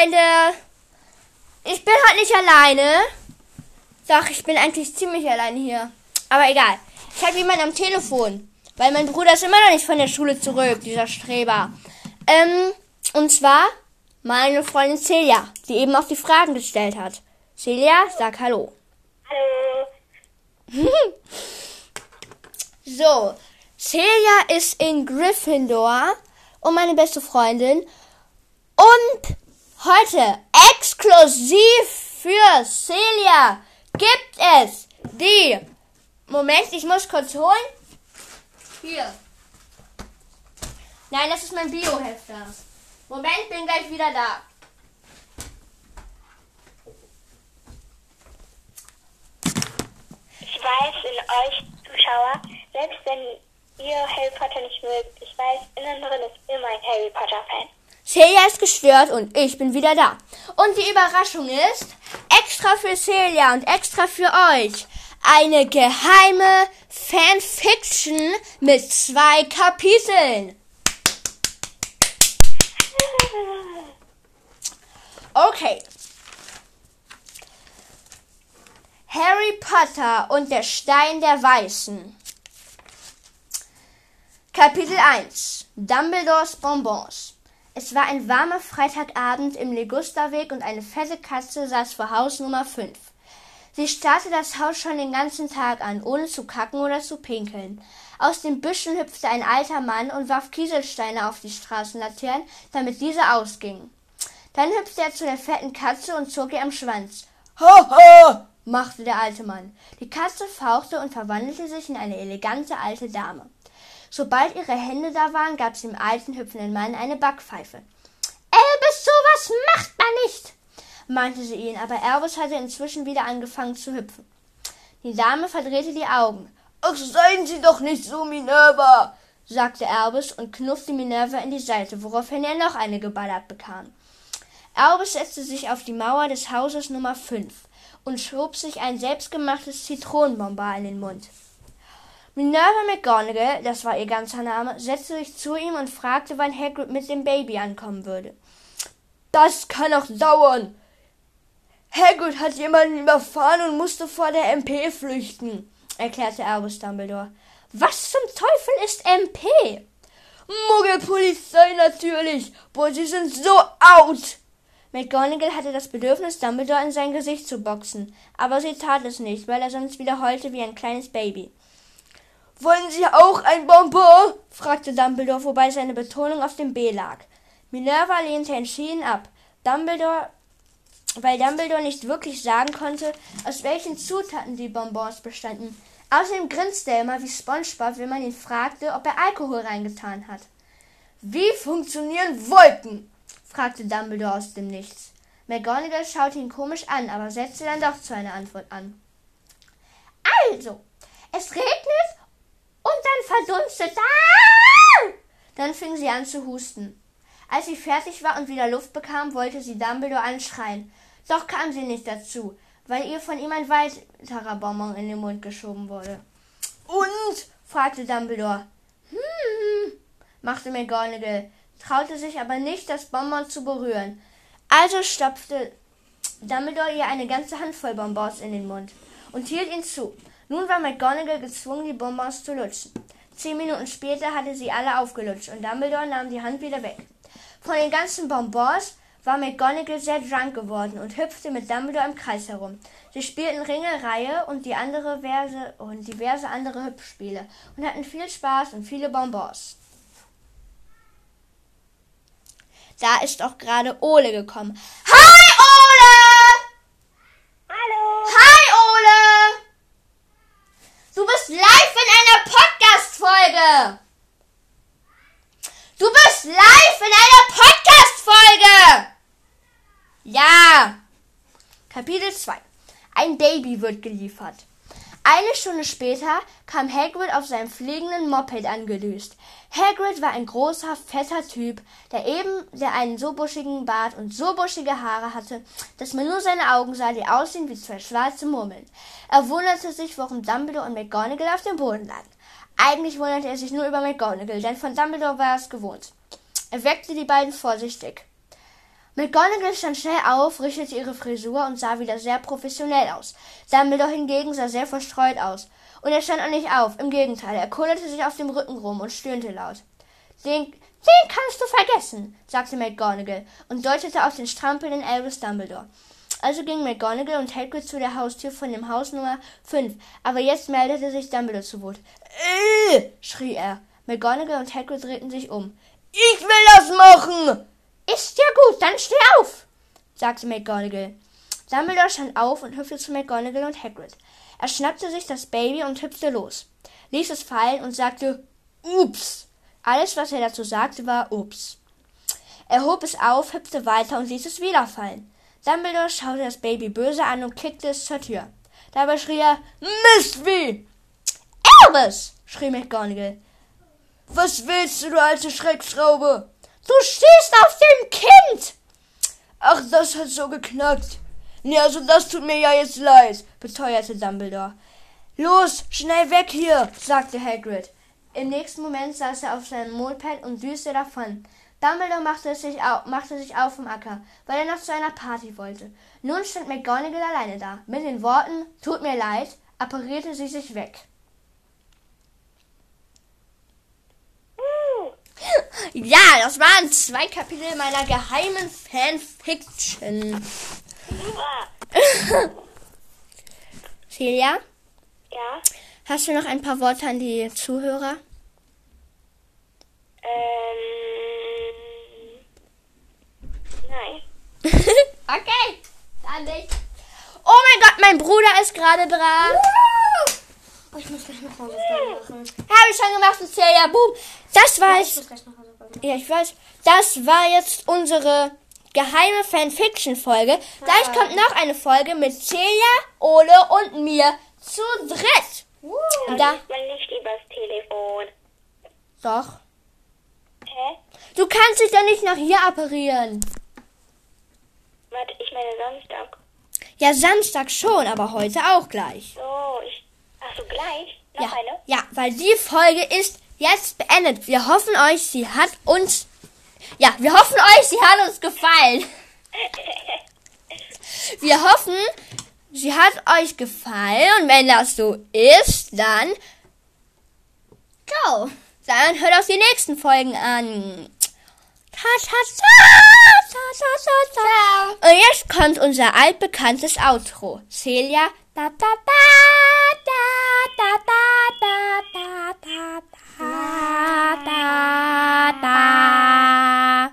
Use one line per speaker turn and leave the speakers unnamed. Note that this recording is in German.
Freunde. Ich bin halt nicht alleine. Doch, ich bin eigentlich ziemlich alleine hier. Aber egal. Ich habe jemanden am Telefon. Weil mein Bruder ist immer noch nicht von der Schule zurück, dieser Streber. Ähm, und zwar meine Freundin Celia, die eben auch die Fragen gestellt hat. Celia, sag Hallo.
Hallo.
so, Celia ist in Gryffindor und meine beste Freundin. Und heute exklusiv für Celia gibt es die. Moment, ich muss kurz holen. Hier. Nein, das ist mein Biohefter. Moment, bin gleich wieder da.
Ich weiß in euch Zuschauer, selbst wenn ihr Harry Potter nicht mögt, ich weiß, innen drin ist immer ein Harry Potter Fan.
Celia ist gestört und ich bin wieder da. Und die Überraschung ist, extra für Celia und extra für euch, eine geheime Fanfiction mit zwei Kapiteln. Okay. Harry Potter und der Stein der Weißen. Kapitel 1 Dumbledores Bonbons Es war ein warmer Freitagabend im Legusterweg und eine fette Katze saß vor Haus Nummer 5. Sie starrte das Haus schon den ganzen Tag an, ohne zu kacken oder zu pinkeln. Aus den Büschen hüpfte ein alter Mann und warf Kieselsteine auf die Straßenlaternen, damit diese ausgingen. Dann hüpfte er zu der fetten Katze und zog ihr am Schwanz. Ha, ha, machte der alte Mann. Die Katze fauchte und verwandelte sich in eine elegante alte Dame. Sobald ihre Hände da waren, gab sie dem alten, hüpfenden Mann eine Backpfeife. Elbes, sowas macht man nicht, meinte sie ihn, aber Elvis hatte inzwischen wieder angefangen zu hüpfen. Die Dame verdrehte die Augen. Ach, seien Sie doch nicht so, Minerva, sagte Elvis und knuffte Minerva in die Seite, woraufhin er noch eine geballert bekam. Elvis setzte sich auf die Mauer des Hauses Nummer 5 und schob sich ein selbstgemachtes Zitronenbonbon in den Mund. Minerva McGonagall, das war ihr ganzer Name, setzte sich zu ihm und fragte, wann Hagrid mit dem Baby ankommen würde. Das kann noch dauern. Hagrid hat jemanden überfahren und musste vor der MP flüchten, erklärte Albus Dumbledore. Was zum Teufel ist MP? Muggelpolizei natürlich. Boah, sie sind so out. McGonagall hatte das Bedürfnis, Dumbledore in sein Gesicht zu boxen, aber sie tat es nicht, weil er sonst wieder heulte wie ein kleines Baby. Wollen Sie auch ein Bonbon? fragte Dumbledore, wobei seine Betonung auf dem B lag. Minerva lehnte entschieden ab. Dumbledore, weil Dumbledore nicht wirklich sagen konnte, aus welchen Zutaten die Bonbons bestanden. Außerdem grinste er immer wie SpongeBob, wenn man ihn fragte, ob er Alkohol reingetan hat. Wie funktionieren Wolken? fragte Dumbledore aus dem Nichts. McGonagall schaute ihn komisch an, aber setzte dann doch zu einer Antwort an. Also, es regnet und dann verdunstet. Ah! Dann fing sie an zu husten. Als sie fertig war und wieder Luft bekam, wollte sie Dumbledore anschreien. Doch kam sie nicht dazu, weil ihr von ihm ein weiterer Bonbon in den Mund geschoben wurde. Und? fragte Dumbledore. Hm, machte McGonagall, traute sich aber nicht, das Bonbon zu berühren. Also stopfte Dumbledore ihr eine ganze Handvoll Bonbons in den Mund und hielt ihn zu. Nun war McGonagall gezwungen, die Bonbons zu lutschen. Zehn Minuten später hatte sie alle aufgelutscht und Dumbledore nahm die Hand wieder weg. Von den ganzen Bonbons war McGonagall sehr drunk geworden und hüpfte mit Dumbledore im Kreis herum. Sie spielten Ringelreihe und, die andere Verse, und diverse andere Hüpfspiele und hatten viel Spaß und viele Bonbons. Da ist auch gerade Ole gekommen. Hi, Ole!
Hallo.
Hi, Ole! Du bist live in einer Podcast-Folge! Du bist live in einer Podcast-Folge! Ja! Kapitel 2 Ein Baby wird geliefert. Eine Stunde später kam Hagrid auf seinem fliegenden Moped angedüst. Hagrid war ein großer, fetter Typ, der eben der einen so buschigen Bart und so buschige Haare hatte, dass man nur seine Augen sah, die aussehen wie zwei schwarze Murmeln. Er wunderte sich, warum Dumbledore und McGonagall auf dem Boden lagen. Eigentlich wunderte er sich nur über McGonagall, denn von Dumbledore war er es gewohnt. Er weckte die beiden vorsichtig. McGonagall stand schnell auf, richtete ihre Frisur und sah wieder sehr professionell aus. Dumbledore hingegen sah sehr verstreut aus. Und er stand auch nicht auf. Im Gegenteil, er kullerte sich auf dem Rücken rum und stöhnte laut. Den, den kannst du vergessen, sagte McGonagall und deutete auf den strampelnden Albus Dumbledore. Also gingen McGonagall und Hagrid zu der Haustür von dem Haus Nummer 5. Aber jetzt meldete sich Dumbledore zu Wort. Äh, schrie er. McGonagall und Hagrid drehten sich um. Ich will das machen! Dann steh auf, sagte McGonagall. Dumbledore stand auf und hüpfte zu McGonagall und Hagrid. Er schnappte sich das Baby und hüpfte los, ließ es fallen und sagte Ups. Alles, was er dazu sagte, war Ups. Er hob es auf, hüpfte weiter und ließ es wieder fallen. Dumbledore schaute das Baby böse an und kickte es zur Tür. Dabei schrie er Mist wie! Albus! schrie McGonagall. Was willst du, du alte Schreckschraube? Du stehst auf dem das hat so geknackt. Nee, also das tut mir ja jetzt leid, beteuerte Dumbledore. Los, schnell weg hier, sagte Hagrid. Im nächsten Moment saß er auf seinem Moped und düste davon. Dumbledore machte sich, auf, machte sich auf vom Acker, weil er noch zu einer Party wollte. Nun stand McGonagall alleine da. Mit den Worten Tut mir leid, apparierte sie sich weg. Ja, das waren zwei Kapitel meiner geheimen Fanfiction. Celia,
Ja?
hast du noch ein paar Worte an die Zuhörer?
Ähm. Nein.
okay, dann nicht. Oh mein Gott, mein Bruder ist gerade dran.
Ich muss gleich noch Hausaufgaben machen.
Habe ich schon gemacht, Celia. Boom. Das war
Ich
jetzt
muss gleich noch Hausaufgaben machen.
Ja, ich weiß. Das war jetzt unsere geheime Fanfiction-Folge. Gleich kommt noch eine Folge mit Celia, Ole und mir zu dritt. Und da,
man nicht übers Telefon.
doch.
Hä?
Du kannst dich doch nicht nach hier apparieren.
Warte, ich meine Samstag.
Ja, Samstag schon, aber heute auch gleich.
So, ich. So, gleich? Noch
Ja,
eine?
ja, weil die Folge ist jetzt beendet. Wir hoffen euch, sie hat uns, ja, wir hoffen euch, sie hat uns gefallen. Wir hoffen, sie hat euch gefallen und wenn das so ist, dann go. Dann hört auch die nächsten Folgen an. Ta, ta, ta, ta, ta, ta, ta. Und jetzt kommt unser altbekanntes Outro. Celia. Da, da, da, da, da, da, da, da, da, da, da, da.